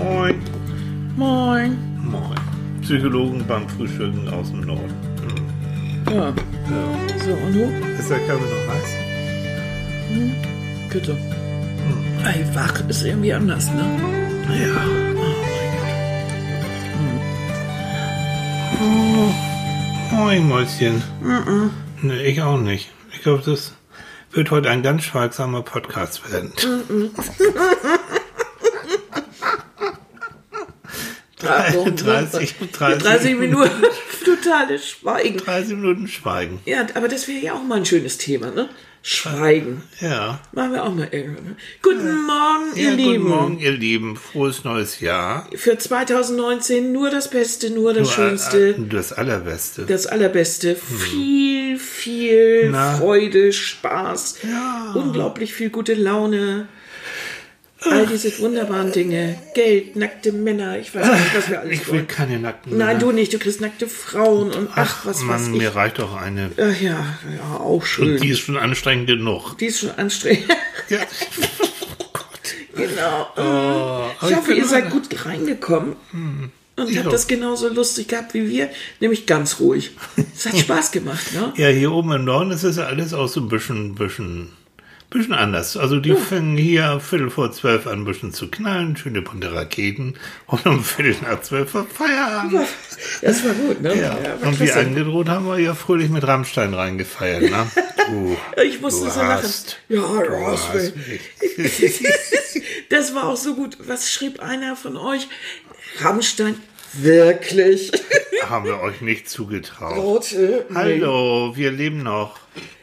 Moin. Moin. Moin. Psychologen beim Frühstücken aus dem Norden. Ja. Ja. So, und du? Ist der Kaffee noch heiß? Bitte. Ey, wach ist irgendwie anders, ne? Ja. Oh, moin, Mäuschen. Nee, ich auch nicht. Ich glaube, das wird heute ein ganz schweigsamer Podcast werden. Ach, doch, 30, 30, 30 Minuten totales Schweigen. 30 Minuten Schweigen. Ja, aber das wäre ja auch mal ein schönes Thema, ne? Schweigen. Ja. Machen wir auch mal irgendwann. ne? Guten Morgen, ihr ja, Lieben. Guten Morgen, ihr Lieben. Frohes neues Jahr. Für 2019 nur das Beste, nur das Nur, Schönste, äh, Das Allerbeste. das Allerbeste. Viel, viel Na. Freude, Spaß, Ja. unglaublich viel gute Laune. All diese wunderbaren Dinge. Geld, nackte Männer, ich weiß nicht, was wir alles Ich will wollen. keine nackten Nein, Männer. du nicht, du kriegst nackte Frauen und ach, was Mann, weiß ich. mir reicht doch eine. Ach ja, ja, auch schön. Und die ist schon anstrengend genug. Die ist schon anstrengend. Ja. genau. aber ich ich hoffe, bin ihr seid gut reingekommen. Und Ja. habt das genauso lustig gehabt wie wir, nämlich ganz ruhig. Es hat Spaß gemacht, ne? Ja, hier oben im Norden ist das ja alles auch so ein bisschen, bisschen, bisschen anders. Also die fangen hier Viertel vor zwölf an, ein bisschen zu knallen, schöne bunte Raketen und um Viertel nach zwölf war Feierabend. Das war gut, ne? Ja, war und wie angedroht haben wir ja fröhlich mit Rammstein reingefeiert, ne? Du, Ich musste du so lachen. hast, Ja, du hast mich. Das war auch so gut. Was schrieb einer von euch? Rammstein, wirklich? haben wir euch nicht zugetraut. Rote? Hallo, wir leben noch.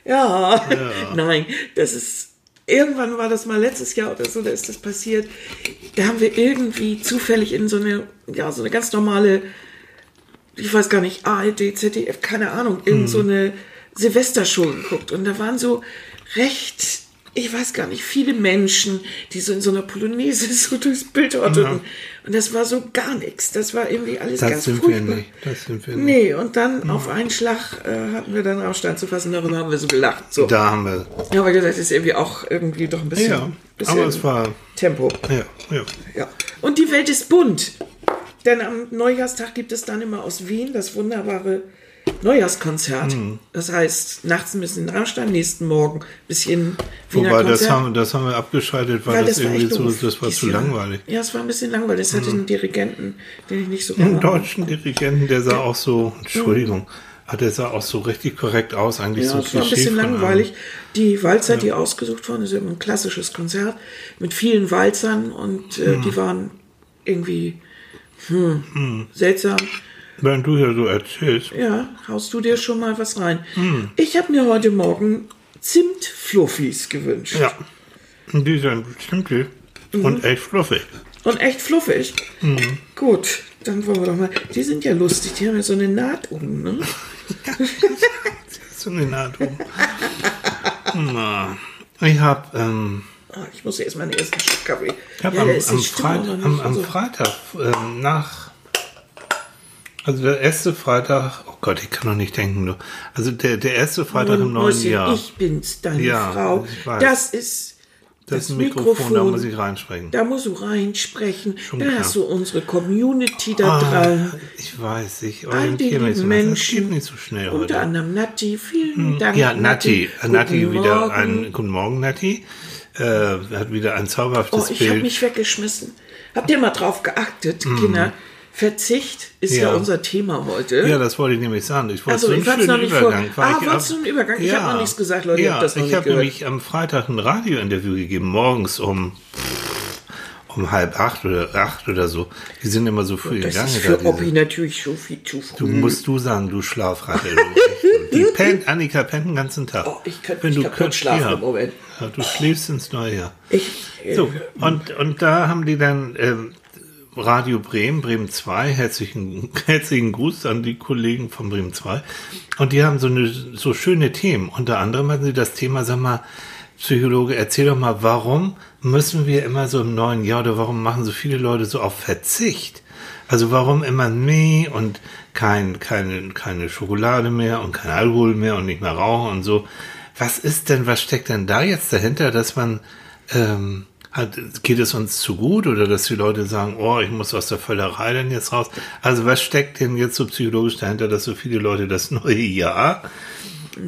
Ja. Nein, das ist. Irgendwann war das mal letztes Jahr oder so, da ist das passiert. Da haben wir irgendwie zufällig in so eine, ja, so eine ganz normale, ich weiß gar nicht, ARD, ZDF, keine Ahnung, in so eine Silvestershow geguckt. Und da waren so recht, ich weiß gar nicht, viele Menschen, die so in so einer Polonaise so durchs Bild orteten. Und das war so gar nichts. Das war irgendwie alles Das ganz sind wir furchtbar. nicht. Das sind wir nicht. Nee, und dann auf einen Schlag äh, hatten wir dann Rammstein zu fassen, darüber haben wir so gelacht. So. Da haben wir. Ja, aber gesagt, ist irgendwie auch irgendwie doch ein bisschen, Ja, bisschen aber es war. Tempo. Ja, ja. Ja. Und die Welt ist bunt. Denn am Neujahrstag gibt es dann immer aus Wien das wunderbare Neujahrskonzert. Mhm. Das heißt, nachts ein bisschen Rammstein, nächsten Morgen ein bisschen Wiener Wobei, das Konzert. haben, das haben wir abgeschaltet, weil, Weil das, war irgendwie so, das war zu Jahr. langweilig. Ja, es war ein bisschen langweilig. Es hatte einen Dirigenten, den ich nicht so Einen deutschen Dirigenten, der sah auch so, Entschuldigung, hat der sah auch so richtig korrekt aus, eigentlich Ja, so es war ein bisschen langweilig. Die Walzer, die ausgesucht wurden, ist ja ein klassisches Konzert mit vielen Walzern und äh, die waren irgendwie hm, seltsam. Während du hier so erzählst, Ja, haust du dir schon mal was rein. Hm. Ich habe mir heute Morgen Zimtfluffis gewünscht. ja, die sind simpel Mhm. und echt fluffig. Und echt fluffig. Mhm. Gut, dann wollen wir doch mal. Die sind ja lustig, die haben ja so eine Naht um, ne? So eine Naht oben. Na, ich habe ähm, Ah, ich muss erst mal einen ersten Schluck Kaffee. Ich habe ja, am, am, Freit am, am Freitag ähm, nach, also der erste Freitag, oh Gott, ich kann noch nicht denken. Also der, der erste Freitag im neuen Jahr. Ich bin's, deine Ja, Frau. Das ist das ist ein Mikrofon, da muss ich reinsprechen. Da musst du reinsprechen. Schon Dann klar. hast du unsere Community da Ah, dran. ich weiß, ich orientiere mich so Menschen. nicht so schnell Unter heute. anderem Natti. Vielen Dank. Ja, Nati, Guten Nati wieder Morgen. ein, guten Morgen, Nati. Äh, hat wieder ein zauberhaftes Oh, ich habe Bild. mich weggeschmissen. Habt ihr mal drauf geachtet, Kinder? Verzicht ist ja. Ja. unser Thema heute. Ja, das wollte ich nämlich sagen. Ich wollte Also, so einen ich schönen noch nicht vor- Übergang. weil Ah, ich wolltest du einen Übergang? Ich hab noch nichts gesagt, Leute, Ja, das noch ich habe gehört. nämlich am Freitag ein Radiointerview gegeben, morgens um um halb acht oder acht oder so. Die sind immer so früh das gegangen. ist da, für Oppi natürlich schon viel zu früh. Du musst du sagen, du Schlafratte. Die pennt, Annika pennt den ganzen Tag. Oh, ich könnte nicht könntest, schlafen ja. im Moment. Ja, du schläfst ins neue Jahr. Ich, äh, So, und, und da haben die dann ähm, Radio Bremen, Bremen 2, herzlichen, herzlichen Gruß an die Kollegen von Bremen 2. Und die haben so eine so schöne Themen. Unter anderem hatten sie das Thema, sag mal, Psychologe, erzähl doch mal, warum müssen wir immer so im neuen Jahr oder warum machen so viele Leute so auf Verzicht? Also warum immer nee und kein, keine, keine Schokolade mehr und kein Alkohol mehr und nicht mehr rauchen und so. Was ist denn, was steckt denn da jetzt dahinter, dass man ähm, geht es uns zu gut oder dass die Leute sagen, oh, ich muss aus der Völlerei denn jetzt raus? Also was steckt denn jetzt so psychologisch dahinter, dass so viele Leute das neue Jahr,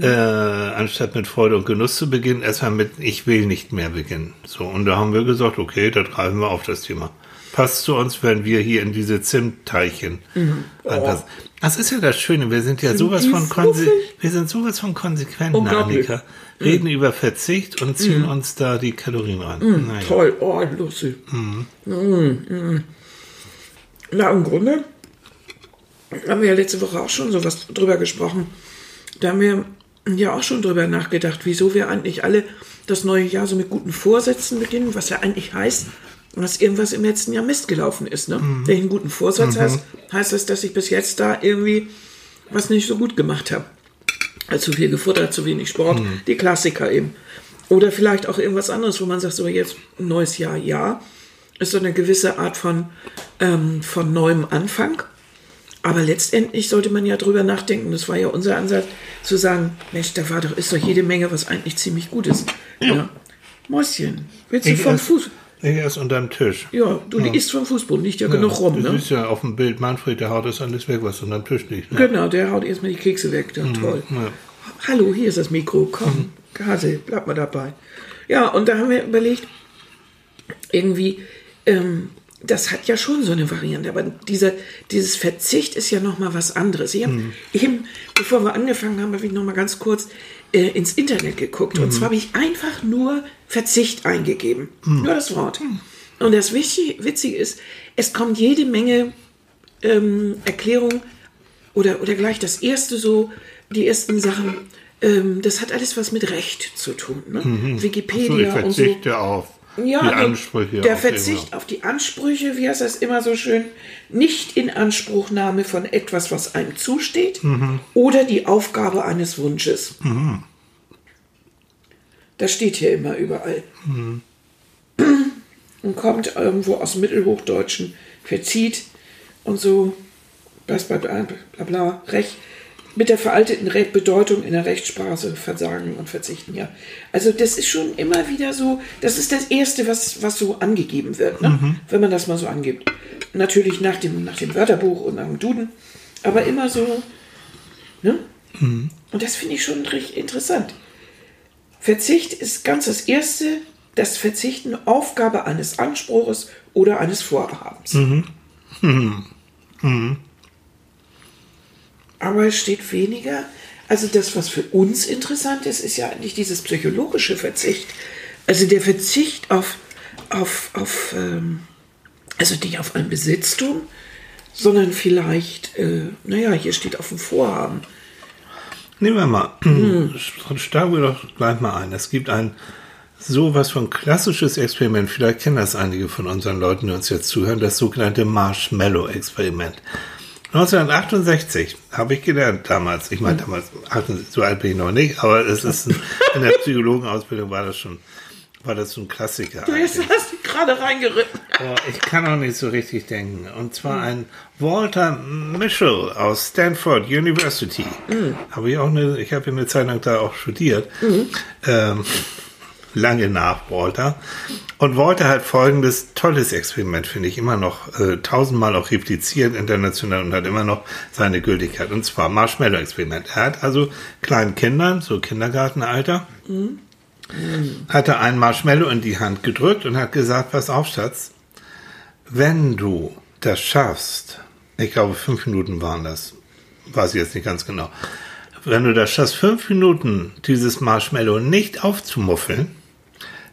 äh, anstatt mit Freude und Genuss zu beginnen, erstmal mit Ich will nicht mehr beginnen. So, und da haben wir gesagt, okay, da greifen wir auf das Thema. Passt zu uns, wenn wir hier in diese Zimtteilchen mhm. oh. Das ist ja das Schöne, wir sind ja sind sowas von konse wir sind sowas von konsequent, Annika. Reden mm. über Verzicht und ziehen mm. uns da die Kalorien ran. Mm, naja. Toll, oh, lustig. Mm. Mm, Na, im Grunde haben wir ja letzte Woche auch schon sowas drüber gesprochen. Da haben wir ja auch schon drüber nachgedacht, wieso wir eigentlich alle das neue Jahr so mit guten Vorsätzen beginnen, was ja eigentlich heißt, dass irgendwas im letzten Jahr Mist gelaufen ist. Ne? Mhm. Wenn ich einen guten Vorsatz mhm. hast, heißt das, dass ich bis jetzt da irgendwie was nicht so gut gemacht habe. Also zu viel gefuttert, zu wenig Sport, mhm. die Klassiker eben. Oder vielleicht auch irgendwas anderes, wo man sagt, so jetzt ein neues Jahr, ja, ist so eine gewisse Art von, ähm, von neuem Anfang. Aber letztendlich sollte man ja drüber nachdenken, das war ja unser Ansatz, zu sagen, Mensch, da war doch, ist doch jede Menge, was eigentlich ziemlich gut ist. Ja. Mäuschen, willst du vom Fuß? Er ist unter dem Tisch. Ja, du ja. isst vom Fußboden, liegt ja, ja genug rum. Du ne? siehst ja auf dem Bild, Manfred, der haut das alles weg, was unter dem Tisch liegt. Ne? Genau, der haut erstmal die Kekse weg. Ja, mhm, toll. Ja. Hallo, hier ist das Mikro, komm, mhm. Gase, bleib mal dabei. Ja, und da haben wir überlegt, irgendwie, ähm, das hat ja schon so eine Variante, aber dieser, dieses Verzicht ist ja nochmal was anderes. Ich habe mhm. eben, bevor wir angefangen haben, habe ich nochmal ganz kurz äh, ins Internet geguckt. Mhm. Und zwar habe ich einfach nur Verzicht eingegeben. Mhm. Nur das Wort. Mhm. Und das Witzige ist, es kommt jede Menge ähm, Erklärungen oder, oder gleich das erste so, die ersten Sachen. Ähm, das hat alles was mit Recht zu tun. Ne? Mhm. Wikipedia so, und so. auf ja, die Ansprüche. Der Verzicht auf die Ansprüche, wie heißt das immer so schön, nicht in Anspruchnahme von etwas, was einem zusteht, mhm. oder die Aufgabe eines Wunsches. Mhm. Das steht hier immer überall. Mhm. Und kommt irgendwo aus dem Mittelhochdeutschen, verzieht und so, bla bla bla, bla recht, mit der veralteten Bedeutung in der Rechtssprache versagen und verzichten, ja. Also das ist schon immer wieder so, das ist das Erste, was, was so angegeben wird, ne? Mhm. wenn man das mal so angibt. Natürlich nach dem, nach dem Wörterbuch und nach dem Duden, aber immer so, ne? Mhm. Und das finde ich schon richtig interessant. Verzicht ist ganz das Erste, das Verzichten Aufgabe eines Anspruches oder eines Vorhabens. Mhm. Mhm. Aber es steht weniger. Also das, was für uns interessant ist, ist ja eigentlich dieses psychologische Verzicht. Also der Verzicht auf, auf, auf ähm, also nicht auf ein Besitztum, sondern vielleicht, äh, naja, hier steht auf dem Vorhaben. Nehmen wir mal, hm. steigen wir doch gleich mal ein. Es gibt ein sowas von klassisches Experiment, vielleicht kennen das einige von unseren Leuten, die uns jetzt zuhören, das sogenannte Marshmallow-Experiment. 1968 habe ich gelernt damals. Ich meine, damals, so alt bin ich noch nicht, aber es ist ein, in der Psychologenausbildung war das schon, war das so ein Klassiker. Du hast, dich gerade reingeritten. Oh, ich kann auch nicht so richtig denken. Und zwar ein Walter Mischel aus Stanford University. Mhm. Habe ich auch eine, ich habe eine Zeit lang da auch studiert. Mhm. Ähm, lange nach Walter. Und Walter hat folgendes tolles Experiment, finde ich, immer noch äh, tausendmal auch repliziert international und hat immer noch seine Gültigkeit. Und zwar Marshmallow-Experiment. Er hat also kleinen Kindern, so Kindergartenalter, mhm. hat er einen Marshmallow in die Hand gedrückt und hat gesagt, pass auf, Schatz, wenn du das schaffst, ich glaube fünf Minuten waren das, weiß ich jetzt nicht ganz genau, wenn du das schaffst, fünf Minuten dieses Marshmallow nicht aufzumuffeln,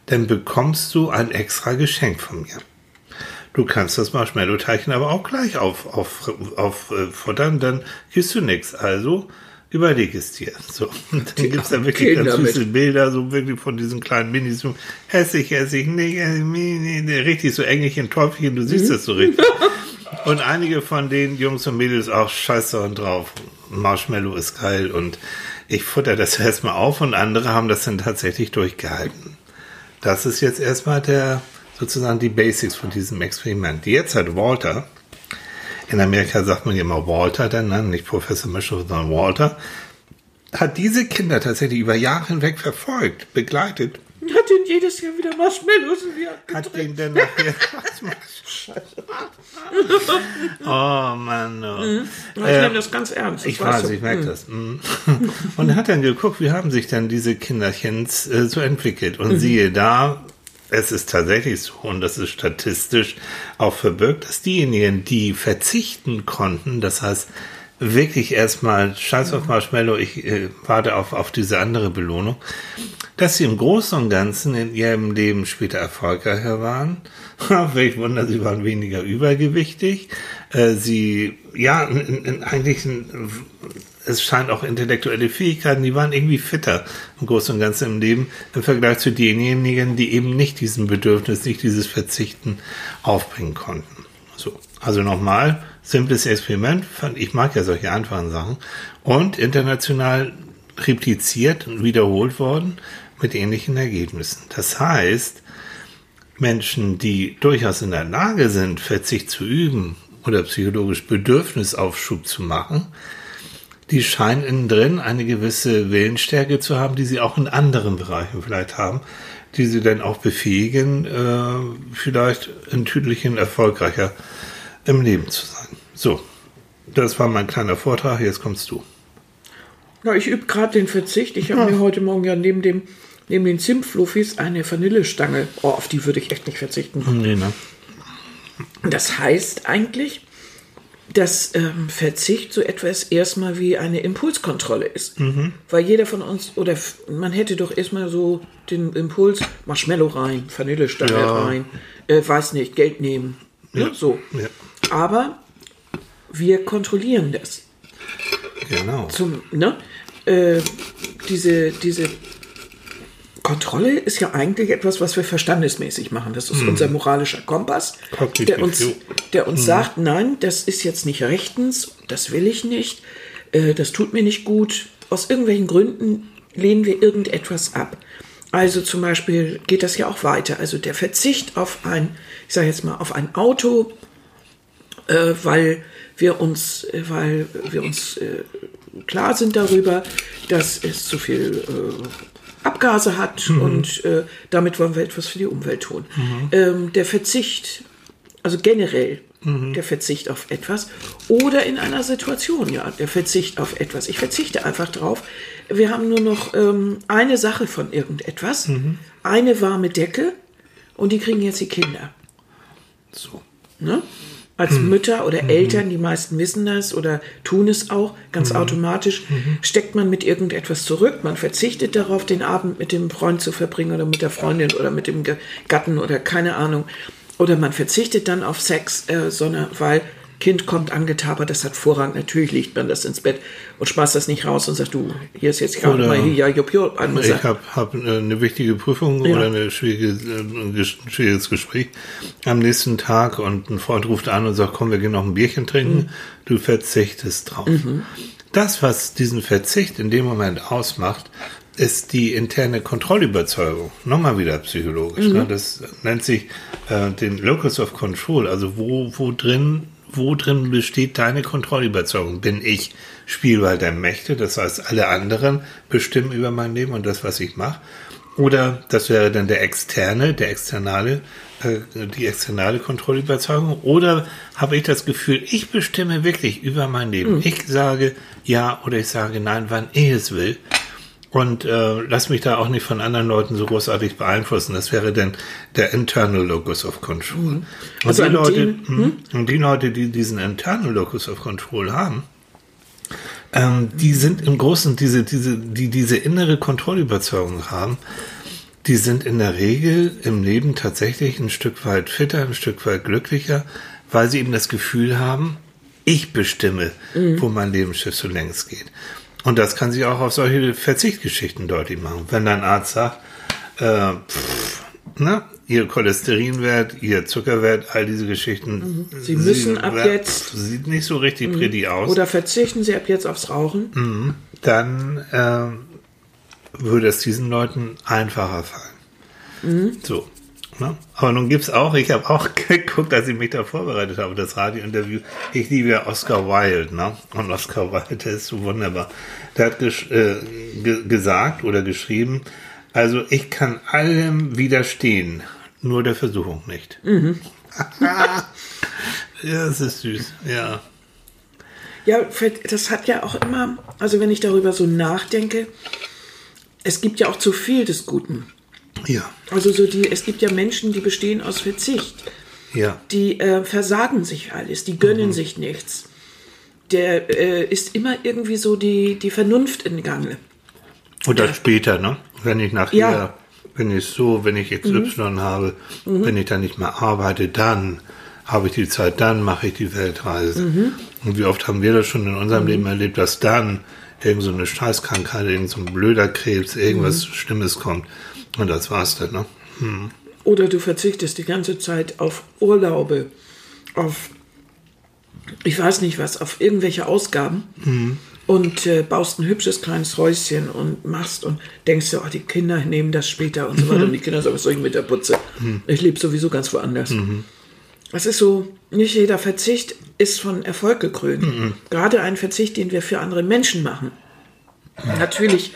dann bekommst du ein extra Geschenk von mir. Du kannst das Marshmallow-Teilchen aber auch gleich auf, auf, auf äh, futtern, dann kriegst du nichts. Also überleg es dir. So, und dann gibt es da wirklich Kinder ganz süße mit. Bilder, so wirklich von diesen kleinen Minis, so hässlich, hässlich, nee, nee, nee, richtig so Engelchen, Teufelchen, du siehst mhm. das so richtig. und einige von den Jungs und Mädels auch scheiße und drauf. Marshmallow ist geil und ich futter das erstmal auf und andere haben das dann tatsächlich durchgehalten. Das ist jetzt erstmal der, sozusagen die Basics von diesem Experiment. Jetzt hat Walter, in Amerika sagt man ja immer Walter, dann ne? nicht Professor Mischel, sondern Walter, hat diese Kinder tatsächlich über Jahre hinweg verfolgt, begleitet. Hat den jedes Jahr wieder Marshmallows in die Hand Hat den denn nachher. oh Mann. Oh. Ich Äh, nehme das ganz ernst. das Ich weiß, du. ich merke das. Mhm. Und hat dann geguckt, wie haben sich dann diese Kinderchens äh, so entwickelt. Und siehe da, es ist tatsächlich so, und das ist statistisch auch verbirgt, dass diejenigen, die verzichten konnten, das heißt, wirklich erstmal Scheiß auf Marshmallow, ich äh, warte auf, auf diese andere Belohnung, dass sie im Großen und Ganzen in ihrem Leben später erfolgreicher waren. Welch Wunder, sie waren weniger übergewichtig. Äh, sie, ja, in, in, eigentlich, ein, es scheint auch intellektuelle Fähigkeiten, die waren irgendwie fitter im Großen und Ganzen im Leben im Vergleich zu denjenigen, die eben nicht diesen Bedürfnis, nicht dieses Verzichten aufbringen konnten. So, also nochmal, simples Experiment, ich mag ja solche einfachen Sachen und international repliziert und wiederholt worden mit ähnlichen Ergebnissen. Das heißt, Menschen, die durchaus in der Lage sind, Verzicht zu üben oder psychologisch Bedürfnisaufschub zu machen, die scheinen innen drin eine gewisse Willensstärke zu haben, die sie auch in anderen Bereichen vielleicht haben, die sie dann auch befähigen, äh, vielleicht in Tüdelchen erfolgreicher im Leben zu sein. So, das war mein kleiner Vortrag, jetzt kommst du. Ja, ich übe gerade den Verzicht. Ich habe mir heute Morgen ja neben dem neben den Zimtfluffis eine Vanillestange. Oh, auf die würde ich echt nicht verzichten. Nee, ne? Das heißt eigentlich, dass ähm, Verzicht so etwas erstmal wie eine Impulskontrolle ist. Weil jeder von uns, oder man hätte doch erstmal so den Impuls, Marshmallow rein, Vanillestange Ja. rein, äh, weiß nicht, Geld nehmen. Ne? So. Ja, Aber wir kontrollieren das. genau. Zum, ne? Äh, diese, diese Kontrolle ist ja eigentlich etwas, was wir verstandesmäßig machen. Das ist unser moralischer Kompass, Kognitiv, der uns, der uns sagt, nein, das ist jetzt nicht rechtens, das will ich nicht, äh, das tut mir nicht gut. Aus irgendwelchen Gründen lehnen wir irgendetwas ab. Also zum Beispiel geht das ja auch weiter. Also der Verzicht auf ein, ich sage jetzt mal, auf ein Auto, äh, weil wir uns, äh, weil wir uns äh, klar sind darüber, dass es zu viel äh, Abgase hat und äh, damit wollen wir etwas für die Umwelt tun. Ähm, der Verzicht, also generell der Verzicht auf etwas oder in einer Situation, ja, der Verzicht auf etwas. Ich verzichte einfach drauf. Wir haben nur noch ähm, eine Sache von irgendetwas, eine warme Decke und die kriegen jetzt die Kinder. So. Ne? Als Mütter oder Eltern, die meisten wissen das oder tun es auch ganz automatisch, steckt man mit irgendetwas zurück. Man verzichtet darauf, den Abend mit dem Freund zu verbringen oder mit der Freundin oder mit dem Gatten oder keine Ahnung. Oder man verzichtet dann auf Sex, äh, sondern weil Kind kommt angetabert, das hat Vorrang. Natürlich legt man das ins Bett und schmeißt das nicht raus und sagt, du, hier ist jetzt gerade mal hier, ja, jupp, jupp, Ich habe hab eine wichtige Prüfung Ja. oder äh, ein ges- ein schwieriges Gespräch am nächsten Tag und ein Freund ruft an und sagt, komm, wir gehen noch ein Bierchen trinken. Mhm. Du verzichtest drauf. Das, was diesen Verzicht in dem Moment ausmacht, ist die interne Kontrollüberzeugung. Nochmal wieder psychologisch. Mhm. Ne? Das nennt sich äh, den Locus of Control. Also wo, wo drin wo drin besteht deine Kontrollüberzeugung? Bin ich Spielball der Mächte, das heißt, alle anderen bestimmen über mein Leben und das, was ich mache? Oder das wäre dann der externe, der externale, äh, die externe Kontrollüberzeugung? Oder habe ich das Gefühl, ich bestimme wirklich über mein Leben? Ich sage ja oder ich sage nein, wann ich es will. Und äh, lass mich da auch nicht von anderen Leuten so großartig beeinflussen. Das wäre dann der internal locus of control. Also und, die an Leute, dem- hm, und die Leute, die diesen internal locus of control haben, ähm, die sind im Großen, diese, diese, die diese innere Kontrollüberzeugung haben, die sind in der Regel im Leben tatsächlich ein Stück weit fitter, ein Stück weit glücklicher, weil sie eben das Gefühl haben, ich bestimme, wo mein Lebensschiff so längst geht. Und das kann sich auch auf solche Verzichtgeschichten deutlich machen. Wenn dein Arzt sagt, äh, pff, na, ihr Cholesterinwert, ihr Zuckerwert, all diese Geschichten. Sie müssen ab ja, jetzt- Sieht nicht so richtig pretty aus. Oder verzichten Sie ab jetzt aufs Rauchen. dann ähm, würde es diesen Leuten einfacher fallen. So. Ne? Aber nun gibt's auch, ich habe auch geguckt, als ich mich da vorbereitet habe, das Radiointerview. Ich liebe ja Oscar Wilde, ne? Und Oscar Wilde der ist so wunderbar. Der hat äh, ge gesagt oder geschrieben, Also ich kann allem widerstehen, nur der Versuchung nicht. Mhm. ja, das ist süß, ja. Ja, das hat ja auch immer, also wenn ich darüber so nachdenke, es gibt ja auch zu viel des Guten. Ja. Also so die, es gibt ja Menschen, die bestehen aus Verzicht. Ja. Die äh, versagen sich alles, die gönnen mhm. sich nichts. Der äh, ist immer irgendwie so die, die Vernunft in Gange. Oder ja. später, ne? Wenn ich nachher, ja. wenn ich so, wenn ich XY mhm. habe, mhm. wenn ich dann nicht mehr arbeite, dann habe ich die Zeit, dann mache ich die Weltreise. Mhm. Und wie oft haben wir das schon in unserem mhm. Leben erlebt, dass dann irgend so eine Scheißkrankheit, irgend so ein blöder Krebs, irgendwas mhm. Schlimmes kommt. Und das war's dann, ne? Hm. Oder du verzichtest die ganze Zeit auf Urlaube, auf, ich weiß nicht was, auf irgendwelche Ausgaben mhm. und äh, baust ein hübsches kleines Häuschen und machst und denkst dir, oh, die Kinder nehmen das später und so weiter. Mhm. Und die Kinder sagen, was soll ich mit der Putze? Mhm. Ich lebe sowieso ganz woanders. Mhm. Es ist so, nicht jeder Verzicht ist von Erfolg gekrönt. Mhm. Gerade ein Verzicht, den wir für andere Menschen machen. Natürlich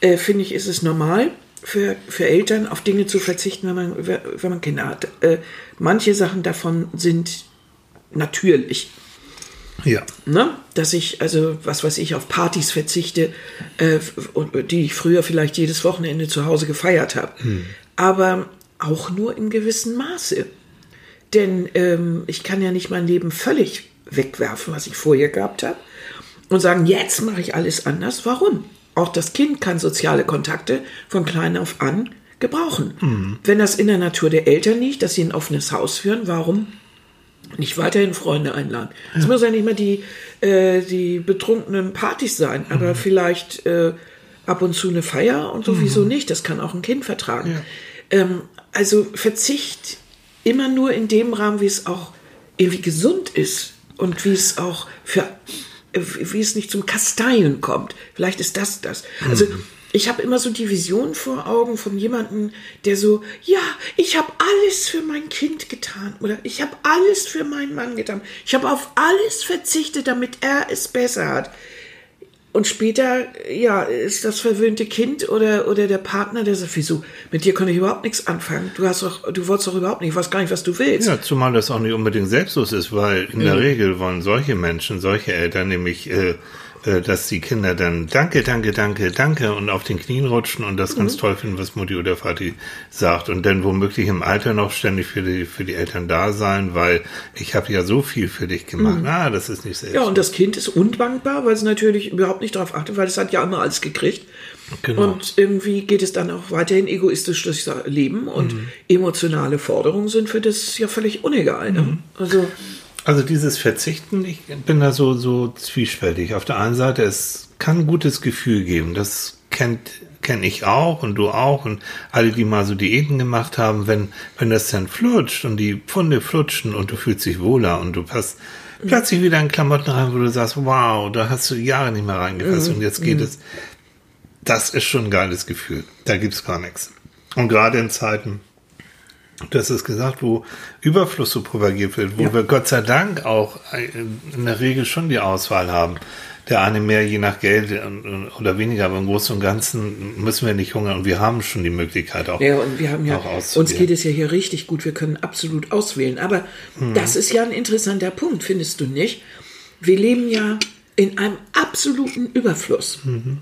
äh, finde ich, ist es normal für, für Eltern auf Dinge zu verzichten, wenn man, wenn man Kinder hat. Äh, manche Sachen davon sind natürlich. Ja. Ne? Dass ich, also, was weiß ich, auf Partys verzichte, äh, die ich früher vielleicht jedes Wochenende zu Hause gefeiert habe. Hm. Aber auch nur in gewissem Maße. Denn ähm, ich kann ja nicht mein Leben völlig wegwerfen, was ich vorher gehabt habe, und sagen, jetzt mache ich alles anders. Warum? Auch das Kind kann soziale Kontakte von klein auf an gebrauchen. Mhm. Wenn das in der Natur der Eltern liegt, dass sie ein offenes Haus führen, warum nicht weiterhin Freunde einladen? Es ja. muss ja nicht mal die, äh, die betrunkenen Partys sein, mhm. aber vielleicht äh, ab und zu eine Feier und sowieso mhm. nicht. Das kann auch ein Kind vertragen. Ja. Ähm, also Verzicht immer nur in dem Rahmen, wie es auch irgendwie gesund ist und wie es auch für wie es nicht zum Kasteien kommt. Vielleicht ist das das. Also mhm. ich habe immer so die Vision vor Augen von jemandem, der so, ja, ich habe alles für mein Kind getan oder ich habe alles für meinen Mann getan. Ich habe auf alles verzichtet, damit er es besser hat. Und später, ja, ist das verwöhnte Kind oder, oder der Partner, der sagt, wieso, mit dir konnte ich überhaupt nichts anfangen. Du hast doch, du wolltest doch überhaupt nicht, ich weiß gar nicht, was du willst. Ja, zumal das auch nicht unbedingt selbstlos ist, weil in mhm. der Regel wollen solche Menschen, solche Eltern nämlich äh, äh, dass die Kinder dann Danke, Danke, Danke, Danke und auf den Knien rutschen und das mhm. ganz toll finden, was Mutti oder Vati sagt und dann womöglich im Alter noch ständig für die, für die Eltern da sein, weil ich habe ja so viel für dich gemacht. Mhm. Ah, das ist nicht selbst. Ja, und das Kind ist undankbar, weil es natürlich überhaupt nicht darauf achtet, weil es hat ja immer alles gekriegt. Genau. Und irgendwie geht es dann auch weiterhin egoistisch durchs Leben und mhm. emotionale Forderungen sind für das ja völlig unegal. Ne? Mhm. Also also dieses Verzichten, ich bin da so, so zwiespältig. Auf der einen Seite, es kann ein gutes Gefühl geben. Das kennt kenne ich auch und du auch und alle, die mal so Diäten gemacht haben, wenn, wenn das dann flutscht und die Pfunde flutschen und du fühlst dich wohler und du passt mhm. plötzlich wieder in Klamotten rein, wo du sagst, wow, da hast du Jahre nicht mehr reingefasst mhm. und jetzt geht mhm. es. Das ist schon ein geiles Gefühl. Da gibt's gar nichts. Und gerade in Zeiten, du hast es gesagt, wo Überfluss so propagiert wird, wo ja. wir Gott sei Dank auch in der Regel schon die Auswahl haben. Der eine mehr je nach Geld oder weniger, aber im Großen und Ganzen müssen wir nicht hungern und wir haben schon die Möglichkeit auch. Ja, und wir haben ja, uns geht es ja hier richtig gut, wir können absolut auswählen. Aber mhm. das ist ja ein interessanter Punkt, findest du nicht? Wir leben ja in einem absoluten Überfluss. Mhm.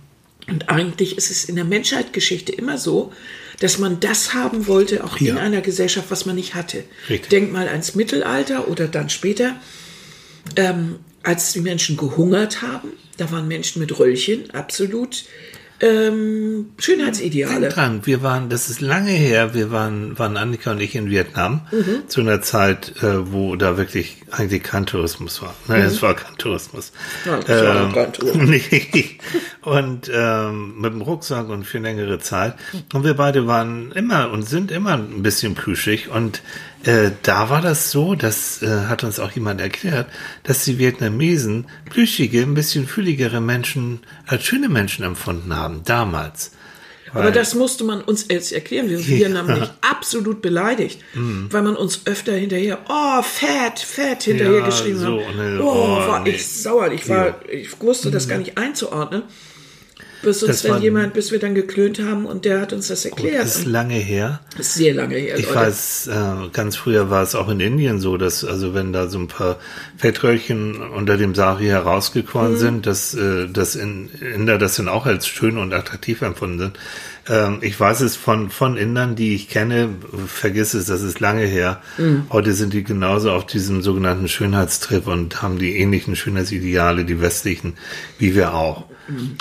Und eigentlich ist es in der Menschheitsgeschichte immer so, dass man das haben wollte, auch ja. in einer Gesellschaft, was man nicht hatte. Richtig. Denk mal ans Mittelalter oder dann später, ähm, als die Menschen gehungert haben. Da waren Menschen mit Röllchen absolut ähm, Schönheitsideale. Dran, wir waren, das ist lange her, wir waren, waren Annika und ich in Vietnam mhm. zu einer Zeit, äh, wo da wirklich eigentlich kein Tourismus war. Nein, mhm. es war kein Tourismus. Nein, es war ähm, kein Tourismus. Und ähm, mit dem Rucksack und für längere Zeit. Und wir beide waren immer und sind immer ein bisschen plüschig und äh, da war das so, das äh, hat uns auch jemand erklärt, dass die Vietnamesen plüschige, ein bisschen fühligere Menschen als schöne Menschen empfunden haben, damals. Aber das musste man uns jetzt erklären. Wir ja. nämlich absolut beleidigt, mm. weil man uns öfter hinterher, oh, fett, fett hinterher ja, geschrieben so, hat. Ne, oh, oh, war nee. ich sauer. Ich war, ich wusste das gar nicht einzuordnen. Bis uns dann jemand, bis wir dann geklönt haben und der hat uns das erklärt. Das ist lange her. Das ist sehr lange her. Ich Leute. weiß, äh, ganz früher war es auch in Indien so, dass also wenn da so ein paar Fettröllchen unter dem Sari herausgekommen Mhm. sind, dass, äh, dass in Inder das dann auch als schön und attraktiv empfunden sind. Ähm, ich weiß es von, von Indern, die ich kenne, vergiss es, das ist lange her. Mhm. Heute sind die genauso auf diesem sogenannten Schönheitstrip und haben die ähnlichen Schönheitsideale, die westlichen, wie wir auch.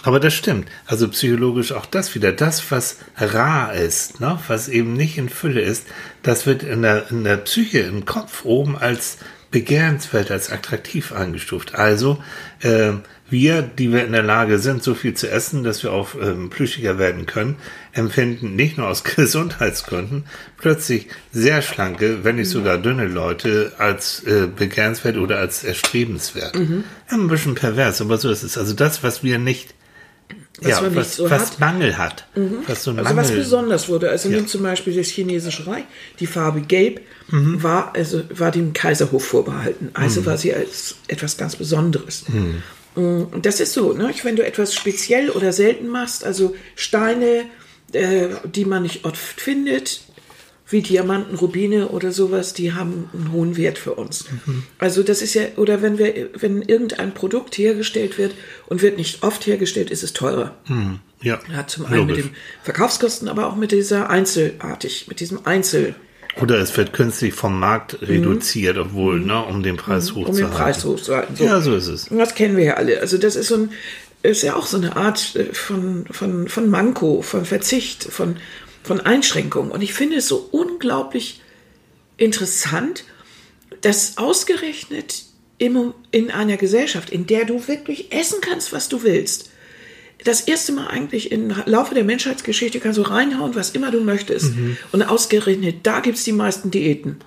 Aber das stimmt. Also psychologisch auch das wieder. Das, was rar ist, ne? was eben nicht in Fülle ist, das wird in der, in der Psyche, im Kopf oben als begehrenswert, als attraktiv eingestuft. Also äh, wir, die wir in der Lage sind, so viel zu essen, dass wir auch ähm, plüschiger werden können, empfinden nicht nur aus Gesundheitsgründen plötzlich sehr schlanke, wenn nicht sogar dünne Leute als äh, begehrenswert oder als erstrebenswert. Ein bisschen pervers, aber so ist es. Also das, was wir nicht, Was ja, man nicht was, so was hat. Mangel hat, was so Also was Mangel, besonders wurde, also Ja. nimm zum Beispiel das chinesische Reich, die Farbe Gelb Mhm. war, also war dem Kaiserhof vorbehalten. Also war sie als etwas ganz Besonderes. Mhm. Und das ist so, ne? wenn du etwas speziell oder selten machst, also Steine, äh, die man nicht oft findet, wie Diamanten, Rubine oder sowas, die haben einen hohen Wert für uns. Mhm. Also das ist ja, oder wenn wir, wenn irgendein Produkt hergestellt wird und wird nicht oft hergestellt, ist es teurer. ja, Ja, zum einen mit logisch. dem Verkaufskosten, aber auch mit dieser Einzelartig, mit diesem Einzel, Oder es wird künstlich vom Markt reduziert, obwohl, ne, um den Preis um hochzuhalten. den Preis hochzuhalten. So. Ja, so ist es. Und das kennen wir ja alle. Also das ist so ein, ist ja auch so eine Art von, von, von Manko, von Verzicht, von, von Einschränkung. Und ich finde es so unglaublich interessant, dass ausgerechnet im, in einer Gesellschaft, in der du wirklich essen kannst, was du willst, das erste Mal eigentlich im Laufe der Menschheitsgeschichte kannst du reinhauen, was immer du möchtest. Und ausgerechnet, da gibt es die meisten Diäten.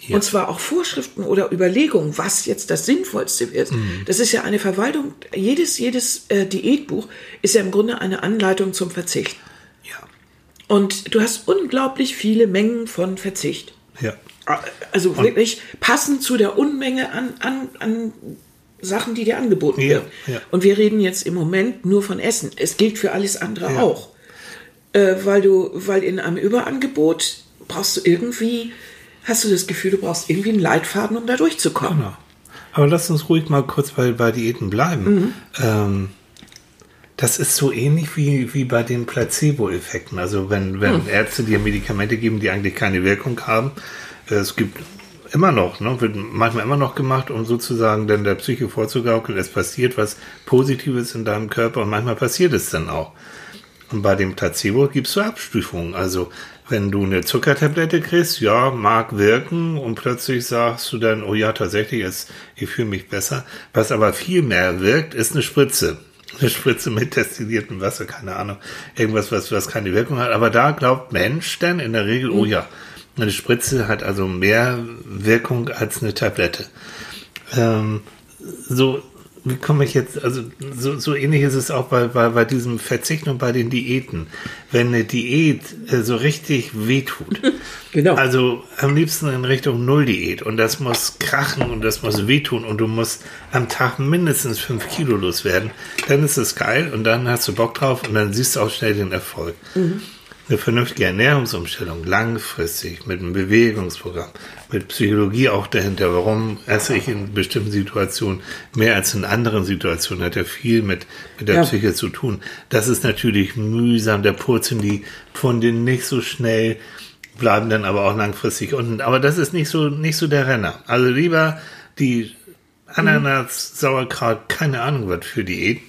Ja. Und zwar auch Vorschriften oder Überlegungen, was jetzt das Sinnvollste wird. Das ist ja eine Verwaltung. Jedes, jedes äh, Diätbuch ist ja im Grunde eine Anleitung zum Verzicht. Und du hast unglaublich viele Mengen von Verzicht. ja. Also wirklich passend zu der Unmenge an, an, an Sachen, die dir angeboten Ja, werden. ja. Und wir reden jetzt im Moment nur von Essen. Es gilt für alles andere Ja. auch. Äh, weil du, weil in einem Überangebot brauchst du irgendwie, hast du das Gefühl, du brauchst irgendwie einen Leitfaden, um da durchzukommen. Genau. Aber lass uns ruhig mal kurz bei, bei Diäten bleiben. Ähm, das ist so ähnlich wie, wie bei den Placebo-Effekten. Also wenn, wenn Ärzte dir Medikamente geben, die eigentlich keine Wirkung haben. äh, Es gibt immer noch, ne, wird manchmal immer noch gemacht, um sozusagen dann der Psyche vorzugaukeln, es passiert was Positives in deinem Körper und manchmal passiert es dann auch. Und bei dem Placebo gibst du Abstufungen. Also wenn du eine Zuckertablette kriegst, ja, mag wirken und plötzlich sagst du dann, oh ja, tatsächlich, ich fühle mich besser. Was aber viel mehr wirkt, ist eine Spritze. Eine Spritze mit destilliertem Wasser, keine Ahnung. Irgendwas, was, was keine Wirkung hat. Aber da glaubt Mensch dann in der Regel, oh ja, eine Spritze hat also mehr Wirkung als eine Tablette. Ähm, so, wie komme ich jetzt, also so, so ähnlich ist es auch bei, bei, bei diesem Verzicht und bei den Diäten. Wenn eine Diät äh, so richtig wehtut, Genau. also am liebsten in Richtung Null-Diät und das muss krachen und das muss wehtun und du musst am Tag mindestens fünf Kilo loswerden, dann ist es geil und dann hast du Bock drauf und dann siehst du auch schnell den Erfolg. Eine vernünftige Ernährungsumstellung, langfristig, mit einem Bewegungsprogramm, mit Psychologie auch dahinter. Warum esse ich in bestimmten Situationen mehr als in anderen Situationen? Hat ja viel mit, mit der Ja. Psyche zu tun. Das ist natürlich mühsam. Da purzeln die Pfunde nicht so schnell, bleiben dann aber auch langfristig unten. Aber das ist nicht so, nicht so der Renner. Also lieber die Ananas, Sauerkraut, keine Ahnung was für Diät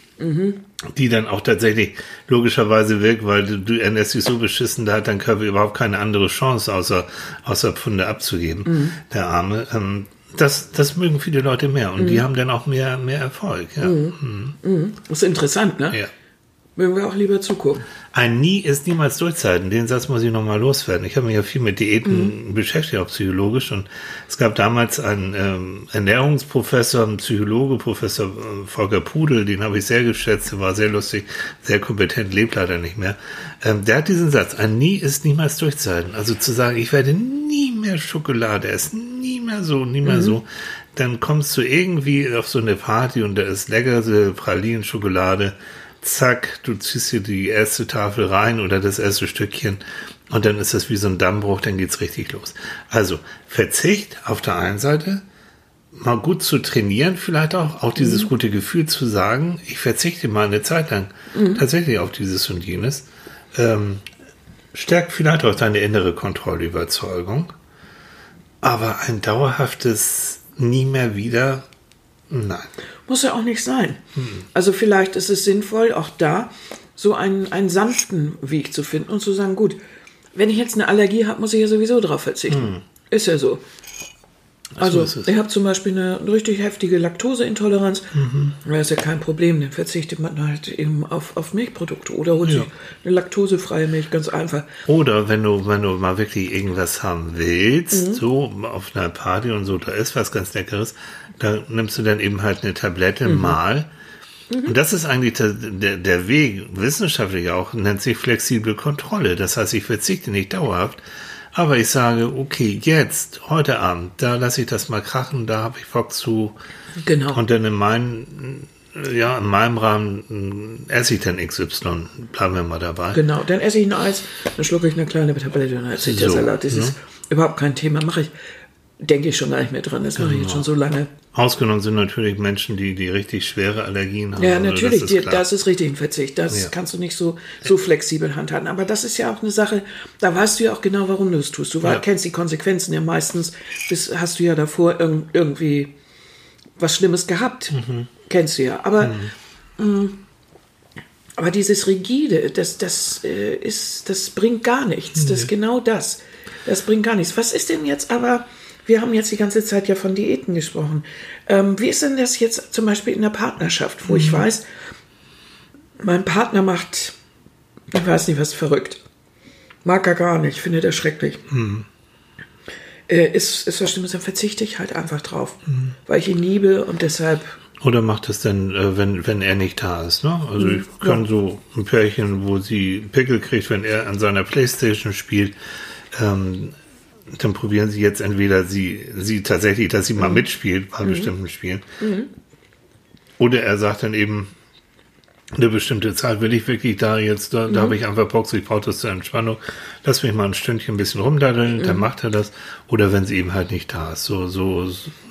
die dann auch tatsächlich logischerweise wirkt, weil du, ernährst dich so beschissen, da hat dein Körper überhaupt keine andere Chance, außer, außer Pfunde abzugeben, der Arme. Ähm, das, das mögen viele Leute mehr und die haben dann auch mehr, mehr Erfolg. Ja. Das ist interessant, ne? Ja. Mögen wir auch lieber zugucken. Ein Nie ist niemals durchzeiten. Den Satz muss ich nochmal loswerden. Ich habe mich ja viel mit Diäten beschäftigt, auch psychologisch. Und es gab damals einen ähm, Ernährungsprofessor, einen Psychologe, Professor äh, Volker Pudel, den habe ich sehr geschätzt, der war sehr lustig, sehr kompetent, lebt leider nicht mehr. Ähm, der hat diesen Satz, ein Nie ist niemals durchzeiten. Also zu sagen, ich werde nie mehr Schokolade essen, nie mehr so, nie mehr so. Dann kommst du irgendwie auf so eine Party und da ist leckere Pralinen, Schokolade zack, du ziehst dir die erste Tafel rein oder das erste Stückchen und dann ist das wie so ein Dammbruch, dann geht's richtig los. Also Verzicht auf der einen Seite, mal gut zu trainieren, vielleicht auch, auch dieses mhm. gute Gefühl zu sagen, ich verzichte mal eine Zeit lang mhm. tatsächlich auf dieses und jenes, ähm, stärkt vielleicht auch deine innere Kontrollüberzeugung. Aber ein dauerhaftes Nie mehr wieder, nein. Muss ja auch nicht sein. Hm. Also vielleicht ist es sinnvoll, auch da so einen, einen sanften Weg zu finden und zu sagen, gut, wenn ich jetzt eine Allergie habe, muss ich ja sowieso darauf verzichten. Hm. Ist ja so. Also, so ich habe zum Beispiel eine richtig heftige Laktoseintoleranz. Mhm. Das ist ja kein Problem. Dann verzichtet man halt eben auf, auf Milchprodukte oder holt ja. sich eine laktosefreie Milch, ganz einfach. Oder wenn du, wenn du mal wirklich irgendwas haben willst, mhm. so auf einer Party und so, da ist was ganz Leckeres, da nimmst du dann eben halt eine Tablette mhm. mal. Mhm. Und das ist eigentlich der, der, der Weg, wissenschaftlich auch, nennt sich flexible Kontrolle. Das heißt, ich verzichte nicht dauerhaft, aber ich sage, okay, jetzt, heute Abend, da lasse ich das mal krachen, da habe ich Bock zu. Genau. Und dann in meinem, ja, in meinem Rahmen esse ich dann XY, bleiben wir mal dabei. Genau, dann esse ich ein Eis, dann schlucke ich eine kleine Tablette und dann esse ich so, der Salat. Das ne? ist überhaupt kein Thema, mache ich denke ich schon gar nicht mehr dran. Das mache ich jetzt schon so lange. Ausgenommen sind natürlich Menschen, die, die richtig schwere Allergien haben. Ja, natürlich, das ist, die, das ist richtig ein Verzicht. Das ja. kannst du nicht so, so flexibel handhaben. Aber das ist ja auch eine Sache, da weißt du ja auch genau, warum du es tust. Du ja. kennst die Konsequenzen ja meistens, bis hast du ja davor irg irgendwie was Schlimmes gehabt. Mhm. Kennst du ja. Aber, mhm. mh, mm, aber dieses Rigide, das, das, äh, ist, das bringt gar nichts. Nee. Das ist genau das. Das bringt gar nichts. Was ist denn jetzt aber wir haben jetzt die ganze Zeit ja von Diäten gesprochen. Ähm, wie ist denn das jetzt zum Beispiel in der Partnerschaft, wo mhm. ich weiß, mein Partner macht, ich weiß nicht was, verrückt. Mag er gar nicht, findet er schrecklich. Mhm. Äh, ist, ist was Schlimmes, dann verzichte ich halt einfach drauf, mhm. weil ich ihn liebe und deshalb oder macht es denn, äh, wenn, wenn er nicht da ist, ne? Also mhm. ich kann ja. so ein Pärchen, wo sie Pickel kriegt, wenn er an seiner Playstation spielt, ähm, dann probieren sie jetzt entweder sie, sie tatsächlich, dass sie mal mhm. mitspielt bei mhm. bestimmten Spielen. Mhm. Oder er sagt dann eben, eine bestimmte Zeit will ich wirklich da jetzt, da, da mhm. habe ich einfach Bock, ich brauche das zur Entspannung. Lass mich mal ein Stündchen ein bisschen rumdaddeln, dann mhm. macht er das. Oder wenn sie eben halt nicht da ist. So, so,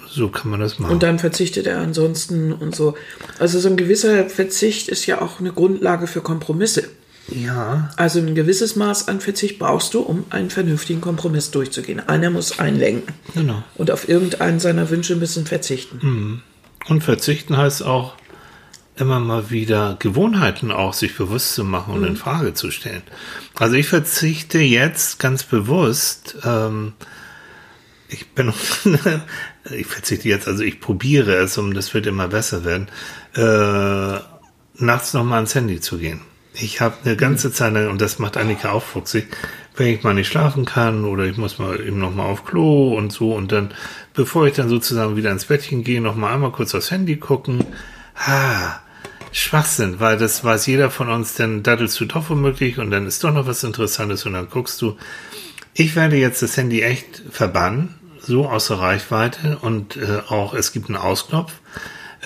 so kann man das machen. Und dann verzichtet er ansonsten und so. Also so ein gewisser Verzicht ist ja auch eine Grundlage für Kompromisse. Ja. Also ein gewisses Maß an Verzicht brauchst du, um einen vernünftigen Kompromiss durchzugehen. Einer muss einlenken. Genau. Und auf irgendeinen seiner Wünsche müssen verzichten. Mhm. Und verzichten heißt auch, immer mal wieder Gewohnheiten auch sich bewusst zu machen und mhm. in Frage zu stellen. Also ich verzichte jetzt ganz bewusst, ähm, ich bin, ich verzichte jetzt, also ich probiere es und das wird immer besser werden, äh, nachts nochmal ans Handy zu gehen. Ich habe eine ganze Zeit und das macht Annika auch fuchsig, wenn ich mal nicht schlafen kann oder ich muss mal eben noch mal auf Klo und so und dann, bevor ich dann sozusagen wieder ins Bettchen gehe, noch mal einmal kurz aufs Handy gucken. Ha, Schwachsinn, weil das weiß jeder von uns, dann daddelst du doch womöglich und dann ist doch noch was Interessantes und dann guckst du. Ich werde jetzt das Handy echt verbannen, so außer Reichweite und äh, auch es gibt einen Ausknopf.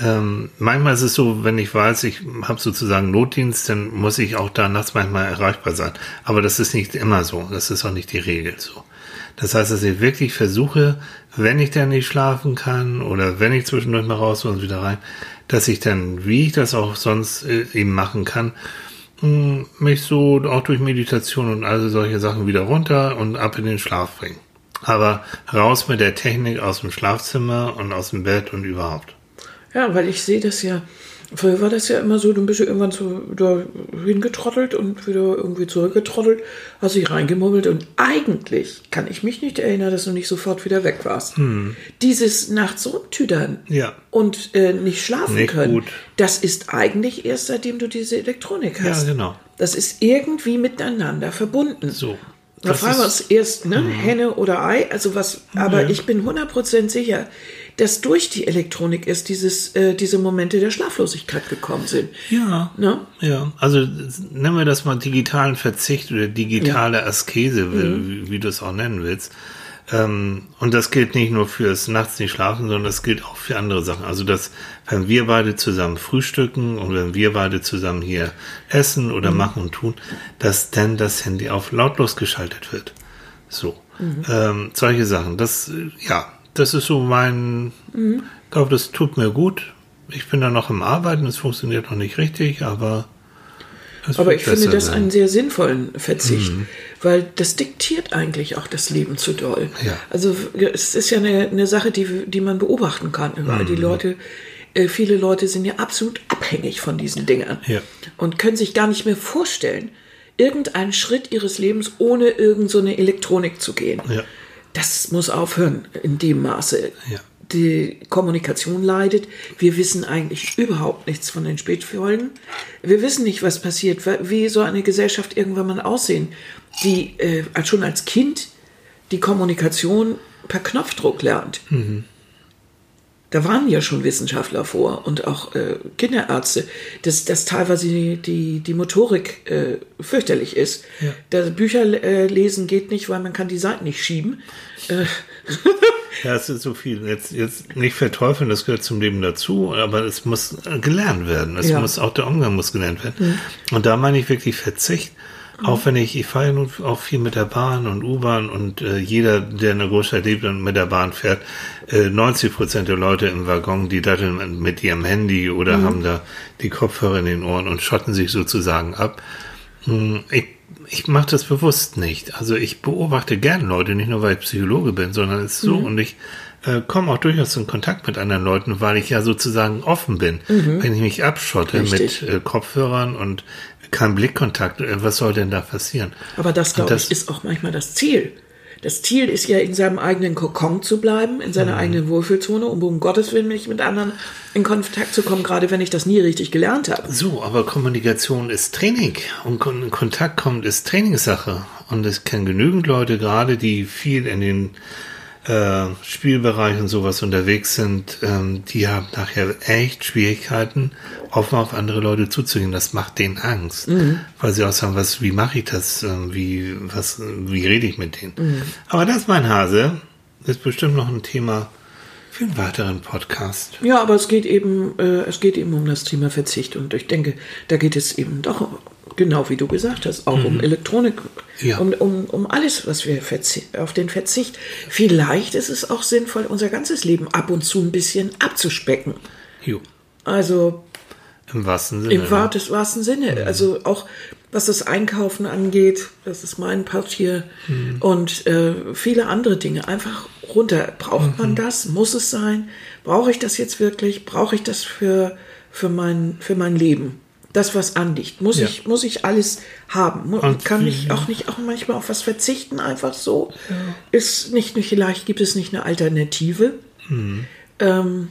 Ähm, manchmal ist es so, wenn ich weiß, ich habe sozusagen Notdienst, dann muss ich auch da nachts manchmal erreichbar sein. Aber das ist nicht immer so. Das ist auch nicht die Regel so. Das heißt, dass ich wirklich versuche, wenn ich dann nicht schlafen kann oder wenn ich zwischendurch mal raus und wieder rein, dass ich dann, wie ich das auch sonst äh, eben machen kann, hm, mich so auch durch Meditation und all solche Sachen wieder runter und ab in den Schlaf bringen. Aber raus mit der Technik aus dem Schlafzimmer und aus dem Bett und überhaupt. Ja, weil ich sehe das ja. Früher war das ja immer so, du bist ja irgendwann so da hingetrottelt und wieder irgendwie zurückgetrottelt, hast dich reingemummelt und eigentlich kann ich mich nicht erinnern, dass du nicht sofort wieder weg warst. Hm. Dieses nachts rumtüdern ja. und äh, nicht schlafen nicht können, gut. das ist eigentlich erst seitdem du diese Elektronik hast. Ja, genau. Das ist irgendwie miteinander verbunden. So. Da fragen wir uns erst, ne, hm. Henne oder Ei, also was, aber ja. ich bin 100% sicher, dass durch die Elektronik erst dieses, äh, diese Momente der Schlaflosigkeit gekommen sind. Ja. Ne? Ja, also nennen wir das mal digitalen Verzicht oder digitale ja. Askese, mhm. wie, wie, du es auch nennen willst. Ähm, und das gilt nicht nur fürs Nachts nicht schlafen, sondern das gilt auch für andere Sachen. Also, dass, wenn wir beide zusammen frühstücken und wenn wir beide zusammen hier essen oder mhm. machen und tun, dass dann das Handy auf lautlos geschaltet wird. So. Mhm. Ähm, solche Sachen. Das, ja, das ist so mein, mhm. ich glaube, das tut mir gut. Ich bin da noch im Arbeiten, es funktioniert noch nicht richtig, aber aber ich finde das einen sehr sinnvollen Verzicht, mhm. Weil das diktiert eigentlich auch das Leben zu doll. Ja. Also es ist ja eine, eine Sache, die, die man beobachten kann überall. Mhm. Die Leute, äh, viele Leute sind ja absolut abhängig von diesen Dingern ja. und können sich gar nicht mehr vorstellen, irgendeinen Schritt ihres Lebens ohne irgendeine so Elektronik zu gehen. Ja. Das muss aufhören in dem Maße. Ja die Kommunikation leidet. Wir wissen eigentlich überhaupt nichts von den Spätfolgen. Wir wissen nicht, was passiert, wie so eine Gesellschaft irgendwann mal aussehen, die äh, schon als Kind die Kommunikation per Knopfdruck lernt. Mhm. Da waren ja schon Wissenschaftler vor und auch äh, Kinderärzte, dass, dass teilweise die, die, die Motorik äh, fürchterlich ist. Ja. Das Bücher äh, lesen geht nicht, weil man kann die Seiten nicht schieben. Äh, Ja, es ist so viel. Jetzt, jetzt nicht verteufeln, das gehört zum Leben dazu, aber es muss gelernt werden. Es ja. muss auch der Umgang muss gelernt werden. Mhm. Und da meine ich wirklich Verzicht. Mhm. Auch wenn ich, ich fahre ja nun auch viel mit der Bahn und U-Bahn und äh, jeder, der in der Großstadt lebt und mit der Bahn fährt, äh, 90 Prozent der Leute im Waggon, die datteln mit ihrem Handy oder mhm. haben da die Kopfhörer in den Ohren und schotten sich sozusagen ab. Hm, ich ich mache das bewusst nicht. Also ich beobachte gerne Leute, nicht nur weil ich Psychologe bin, sondern es ist so mhm. und ich äh, komme auch durchaus in Kontakt mit anderen Leuten, weil ich ja sozusagen offen bin. Mhm. Wenn ich mich abschotte Richtig. mit äh, Kopfhörern und kein Blickkontakt, was soll denn da passieren? Aber das, glaube ich, ist auch manchmal das Ziel. Das Ziel ist ja, in seinem eigenen Kokon zu bleiben, in seiner mhm. eigenen Wohlfühlzone, um um Gottes Willen nicht mit anderen in Kontakt zu kommen, gerade wenn ich das nie richtig gelernt habe. So, aber Kommunikation ist Training und in Kontakt kommt ist Trainingssache. Und es kennen genügend Leute gerade, die viel in den äh, Spielbereich und sowas unterwegs sind, ähm, die haben nachher echt Schwierigkeiten, offen auf andere Leute zuzugehen. Das macht denen Angst, mhm. weil sie auch sagen, was, wie mache ich das, ähm, wie, was, wie rede ich mit denen? Mhm. Aber das, mein Hase, ist bestimmt noch ein Thema für einen weiteren Podcast. Ja, aber es geht eben, äh, es geht eben um das Thema Verzicht und ich denke, da geht es eben doch Genau wie du gesagt hast, auch mhm. um Elektronik, ja. um, um, um alles, was wir auf den Verzicht. Vielleicht ist es auch sinnvoll, unser ganzes Leben ab und zu ein bisschen abzuspecken. Jo. Also im wahrsten Sinne. Im ne? wahrsten Sinne. Mhm. Also auch was das Einkaufen angeht, das ist mein Part hier. Mhm. Und äh, viele andere Dinge. Einfach runter. Braucht man mhm. das? Muss es sein? Brauche ich das jetzt wirklich? Brauche ich das für, für, mein, für mein Leben? Das, was anliegt. Muss, ja. ich, muss ich alles haben? Und kann ich auch nicht auch manchmal auf was verzichten, einfach so? Ja. Ist nicht, nicht, vielleicht gibt es nicht eine Alternative. Mhm. Ähm,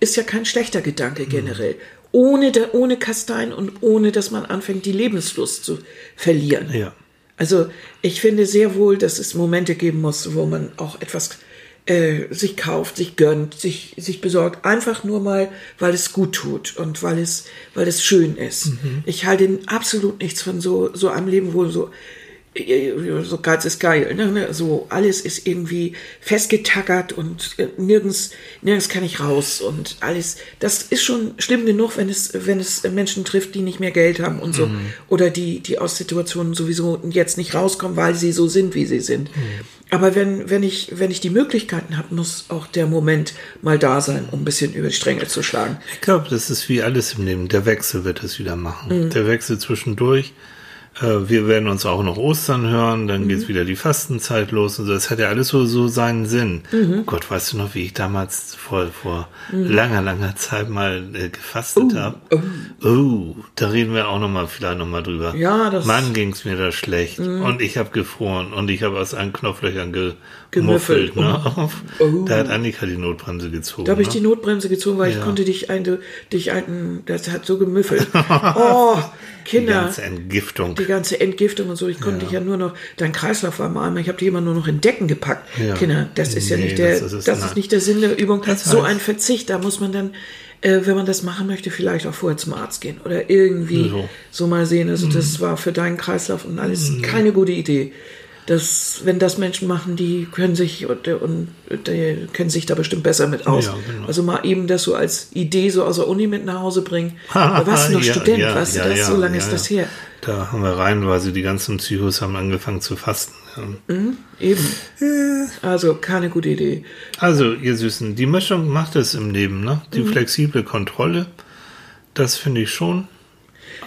ist ja kein schlechter Gedanke generell. Mhm. Ohne, da, ohne Kastein und ohne, dass man anfängt, die Lebenslust zu verlieren. Ja. Also ich finde sehr wohl, dass es Momente geben muss, wo man auch etwas äh, sich kauft, sich gönnt, sich, sich besorgt, einfach nur mal, weil es gut tut und weil es, weil es schön ist. Mhm. Ich halte absolut nichts von so, so einem Leben, wo so so Geiz ist geil, ne, ne? so alles ist irgendwie festgetackert und äh, nirgends, nirgends kann ich raus und alles, das ist schon schlimm genug, wenn es, wenn es Menschen trifft, die nicht mehr Geld haben und so, mhm. oder die, die aus Situationen sowieso jetzt nicht rauskommen, weil sie so sind, wie sie sind. Mhm. Aber wenn, wenn ich, wenn ich die Möglichkeiten habe, muss auch der Moment mal da sein, um ein bisschen über die Stränge zu schlagen. Ich glaube, das ist wie alles im Leben. Der Wechsel wird es wieder machen. Mhm. Der Wechsel zwischendurch äh, wir werden uns auch noch Ostern hören, dann mhm. geht's wieder die Fastenzeit los und so. Das hat ja alles so, so seinen Sinn. Mhm. Oh Gott, weißt du noch, wie ich damals vor, vor mhm. langer, langer Zeit mal äh, gefastet uh, habe? Oh. oh, da reden wir auch noch mal vielleicht noch mal drüber. Ja, das Mann ging's mir da schlecht mhm. und ich habe gefroren und ich habe aus allen Knopflöchern ge gemuffelt. Ne? Oh. oh. Da hat Annika die Notbremse gezogen. Da habe ich ne? die Notbremse gezogen, weil ja. ich konnte dich ein, dich ein, das hat so gemüffelt. oh, Kinder. Die ganze Entgiftung. Die ganze Entgiftung und so. Ich konnte ja. dich ja nur noch, dein Kreislauf war mal einmal, ich habe dich immer nur noch in Decken gepackt. Ja. Kinder, das ist nee, ja nicht der, das ist, das ist nicht der Sinn der Übung. Das heißt, so ein Verzicht, da muss man dann, äh, wenn man das machen möchte, vielleicht auch vorher zum Arzt gehen oder irgendwie so, so mal sehen. Also mhm. das war für deinen Kreislauf und alles mhm. keine gute Idee. dass wenn das Menschen machen, die können sich und, und die kennen sich da bestimmt besser mit aus. Ja, genau. Also mal eben das so als Idee so aus der Uni mit nach Hause bringen. da warst du noch Ja, Student, ja, weißt du das? so lange ist das her. Da haben wir reihenweise, die ganzen Psychos haben angefangen zu fasten. Ja. Eben. Also keine gute Idee. Also, ihr Süßen, die Mischung macht es im Leben, ne? Mhm. Die flexible Kontrolle, das finde ich schon.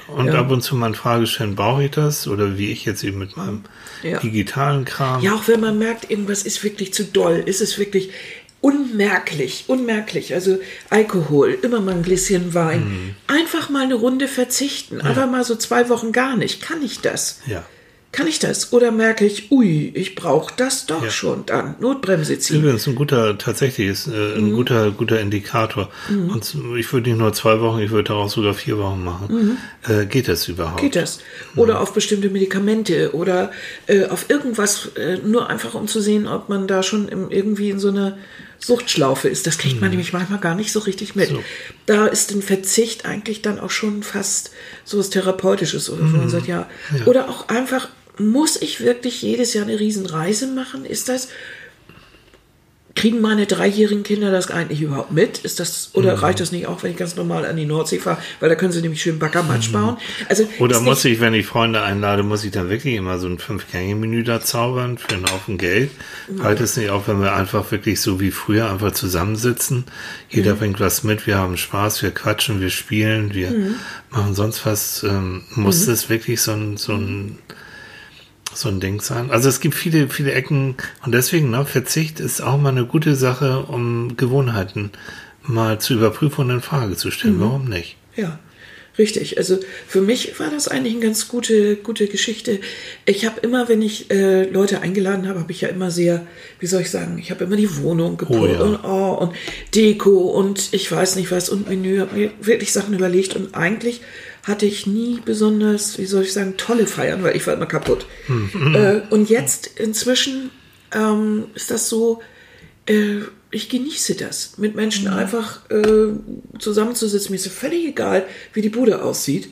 Und Ja. ab und zu mal in Frage stellen, brauche ich das? Oder wie ich jetzt eben mit meinem Ja. digitalen Kram. Ja, auch wenn man merkt, irgendwas ist wirklich zu doll, ist es wirklich unmerklich, unmerklich. Also Alkohol, immer mal ein Gläschen Wein. Mhm. Einfach mal eine Runde verzichten. Einfach mal so zwei Wochen gar nicht. Kann ich das? Ja. Kann ich das? Oder merke ich, ui, ich brauche das doch Ja. schon dann. Notbremse ziehen. Übrigens ein guter, tatsächlich ist äh, ein Mhm. guter, guter Indikator. Und ich würde nicht nur zwei Wochen, ich würde daraus sogar vier Wochen machen. Äh, geht das überhaupt? Mhm. Geht das? Oder auf bestimmte Medikamente oder äh, auf irgendwas, äh, nur einfach um zu sehen, ob man da schon im, irgendwie in so einer Suchtschlaufe ist. Das kriegt man nämlich manchmal gar nicht so richtig mit. So. Da ist ein Verzicht eigentlich dann auch schon fast so was Therapeutisches oder wo man sagt, ja. Ja. Oder auch einfach, muss ich wirklich jedes Jahr eine Riesenreise machen? Ist das, Kriegen meine dreijährigen Kinder das eigentlich überhaupt mit? Ist das, oder Mhm. reicht das nicht auch, wenn ich ganz normal an die Nordsee fahre? Weil da können sie nämlich schön Baggermatsch bauen. Also, Mhm. Oder muss ich, wenn ich Freunde einlade, muss ich dann wirklich immer so ein Fünf-Gänge-Menü da zaubern für einen Haufen Geld? Reicht es nicht auch, wenn wir einfach wirklich so wie früher einfach zusammensitzen? Jeder bringt was mit, wir haben Spaß, wir quatschen, wir spielen, wir machen sonst was. Ähm, muss das wirklich so ein, so ein, so ein Ding sein? Also es gibt viele, viele Ecken und deswegen, ne, Verzicht ist auch mal eine gute Sache, um Gewohnheiten mal zu überprüfen und in Frage zu stellen. Warum nicht? Ja, richtig. Also für mich war das eigentlich eine ganz gute, gute Geschichte. Ich habe immer, wenn ich äh, Leute eingeladen habe, habe ich ja immer sehr, wie soll ich sagen, ich habe immer die Wohnung geputzt ja. und, oh, und Deko und ich weiß nicht was und Menü, habe mir wirklich Sachen überlegt und eigentlich hatte ich nie besonders, wie soll ich sagen, tolle Feiern, weil ich war immer kaputt. Äh, und jetzt inzwischen ähm, ist das so, äh, ich genieße das, mit Menschen einfach äh, zusammenzusitzen. Mir ist es völlig egal, wie die Bude aussieht.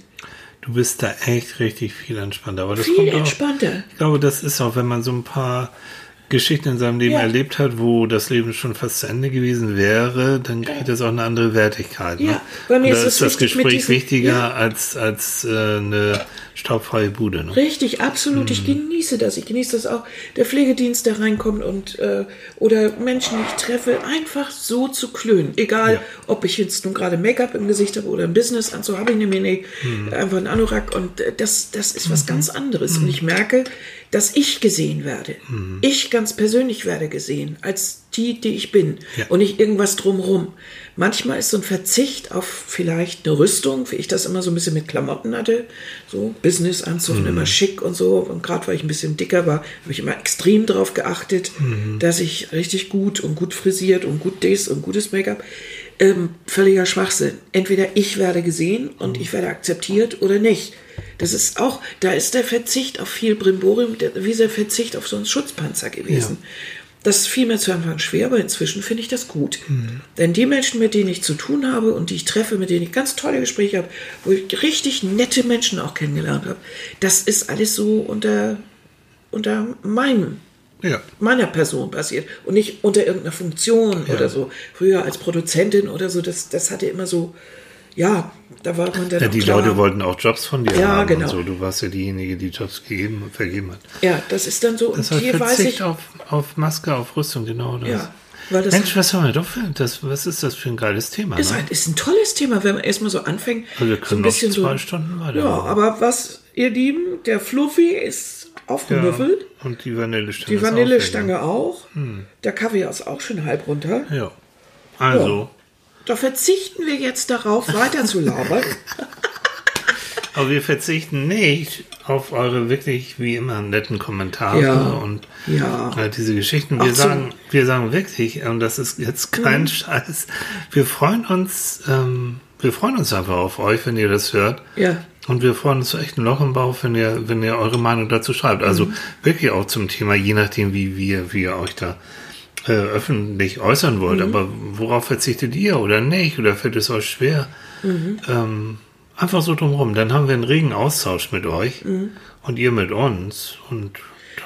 Du bist da echt richtig viel entspannter. Aber das Viel kommt auch, entspannter. Ich glaube, das ist auch, wenn man so ein paar Geschichten in seinem Leben Ja. erlebt hat, wo das Leben schon fast zu Ende gewesen wäre, dann kriegt das auch eine andere Wertigkeit. Ne? Ja, bei mir ist ist das Gespräch diesen- wichtiger ja. als, als äh, eine staubfreie Bude. Ne? Richtig, absolut. Ich Mhm. genieße das. Ich genieße das auch. Der Pflegedienst, der reinkommt und äh, oder Menschen, die ich treffe, einfach so zu klönen. Egal, Ja. ob ich jetzt nun gerade Make-up im Gesicht habe oder ein Business an, so habe ich nämlich nicht. Mhm. Einfach ein Anorak und äh, das, das ist was ganz anderes. Und ich merke, dass ich gesehen werde. Mhm. Ich ganz persönlich werde gesehen, als die, die ich bin. Ja. Und nicht irgendwas drumrum. Manchmal ist so ein Verzicht auf vielleicht eine Rüstung, wie ich das immer so ein bisschen mit Klamotten hatte, so Businessanzug und immer schick und so. Und gerade weil ich ein bisschen dicker war, habe ich immer extrem darauf geachtet, dass ich richtig gut und gut frisiert und gut das und gutes Make-up. Ähm, völliger Schwachsinn. Entweder ich werde gesehen und ich werde akzeptiert oder nicht. Das ist auch, da ist der Verzicht auf viel Brimborium, der, wie der Verzicht auf so einen Schutzpanzer gewesen. Das fiel mir zu Anfang schwer, aber inzwischen finde ich das gut. Denn die Menschen, mit denen ich zu tun habe und die ich treffe, mit denen ich ganz tolle Gespräche habe, wo ich richtig nette Menschen auch kennengelernt habe, das ist alles so unter, unter meinem Ja. meiner Person passiert und nicht unter irgendeiner Funktion Ja. oder so. Früher als Produzentin oder so, das, das hatte immer so, ja, da war man dann Ja, die klar. Leute wollten auch Jobs von dir Ja, haben genau. und so. Du warst ja diejenige, die Jobs gegeben, vergeben hat. Ja, das ist dann so. Das Und hier weiß Verzicht ich, auf, auf Maske, auf Rüstung, genau das. ja, Mensch, was haben wir doch für, das, was ist das für ein geiles Thema? ist, ne? ein, ist ein tolles Thema, wenn man erstmal so anfängt. Also wir so ein können noch bisschen zwei so, Stunden Ja, weitermachen. aber was, ihr Lieben, der Fluffy ist aufgemüffelt. Und die Vanillestange. Die ist auch Vanillestange auch. Der Kaviar ist auch schon halb runter. Ja. Also, Da verzichten wir jetzt darauf, weiter zu labern. aber wir verzichten nicht auf eure wirklich wie immer netten Kommentare Ja. und Ja. äh, diese Geschichten. Wir Auch so- sagen, wir sagen wirklich, und das ist jetzt Mhm. kein Scheiß, wir freuen uns, ähm, wir freuen uns einfach auf euch, wenn ihr das hört. Ja. Und wir freuen uns echt ein Loch im Bauch, wenn ihr, wenn ihr eure Meinung dazu schreibt. Also Mhm. wirklich auch zum Thema, je nachdem, wie wir, wie ihr euch da äh, öffentlich äußern wollt. Mhm. Aber worauf verzichtet ihr oder nicht? Oder fällt es euch schwer? Mhm. Ähm, einfach so drumherum. Dann haben wir einen regen Austausch mit euch Mhm. und ihr mit uns. Und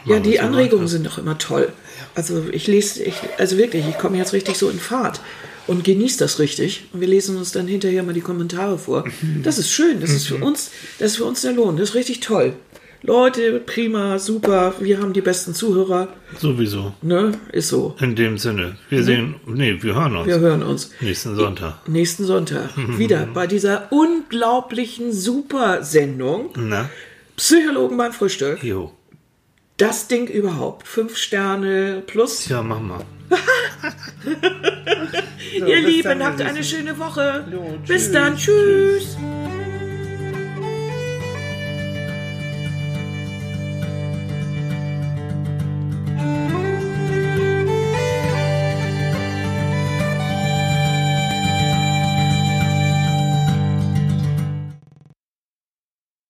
Ja, die Anregungen sind doch immer toll. Also ich lese, ich, also wirklich, ich komme jetzt richtig so in Fahrt und genieße das richtig. Und wir lesen uns dann hinterher mal die Kommentare vor. Das ist schön, das ist für uns, das ist für uns der Lohn, das ist richtig toll. Leute, prima, super, wir haben die besten Zuhörer. Sowieso. Ne, ist so. In dem Sinne. Wir sehen, nee, wir hören uns. Wir hören uns. Nächsten Sonntag. Nächsten Sonntag. Wieder bei dieser unglaublichen Super-Sendung. Na? Psychologen beim Frühstück. Jo. Das Ding überhaupt. Fünf Sterne plus. Ja, mach mal. Ihr bis Lieben, habt ihr eine schöne Woche. Jo, Bis tschüss. dann. Tschüss.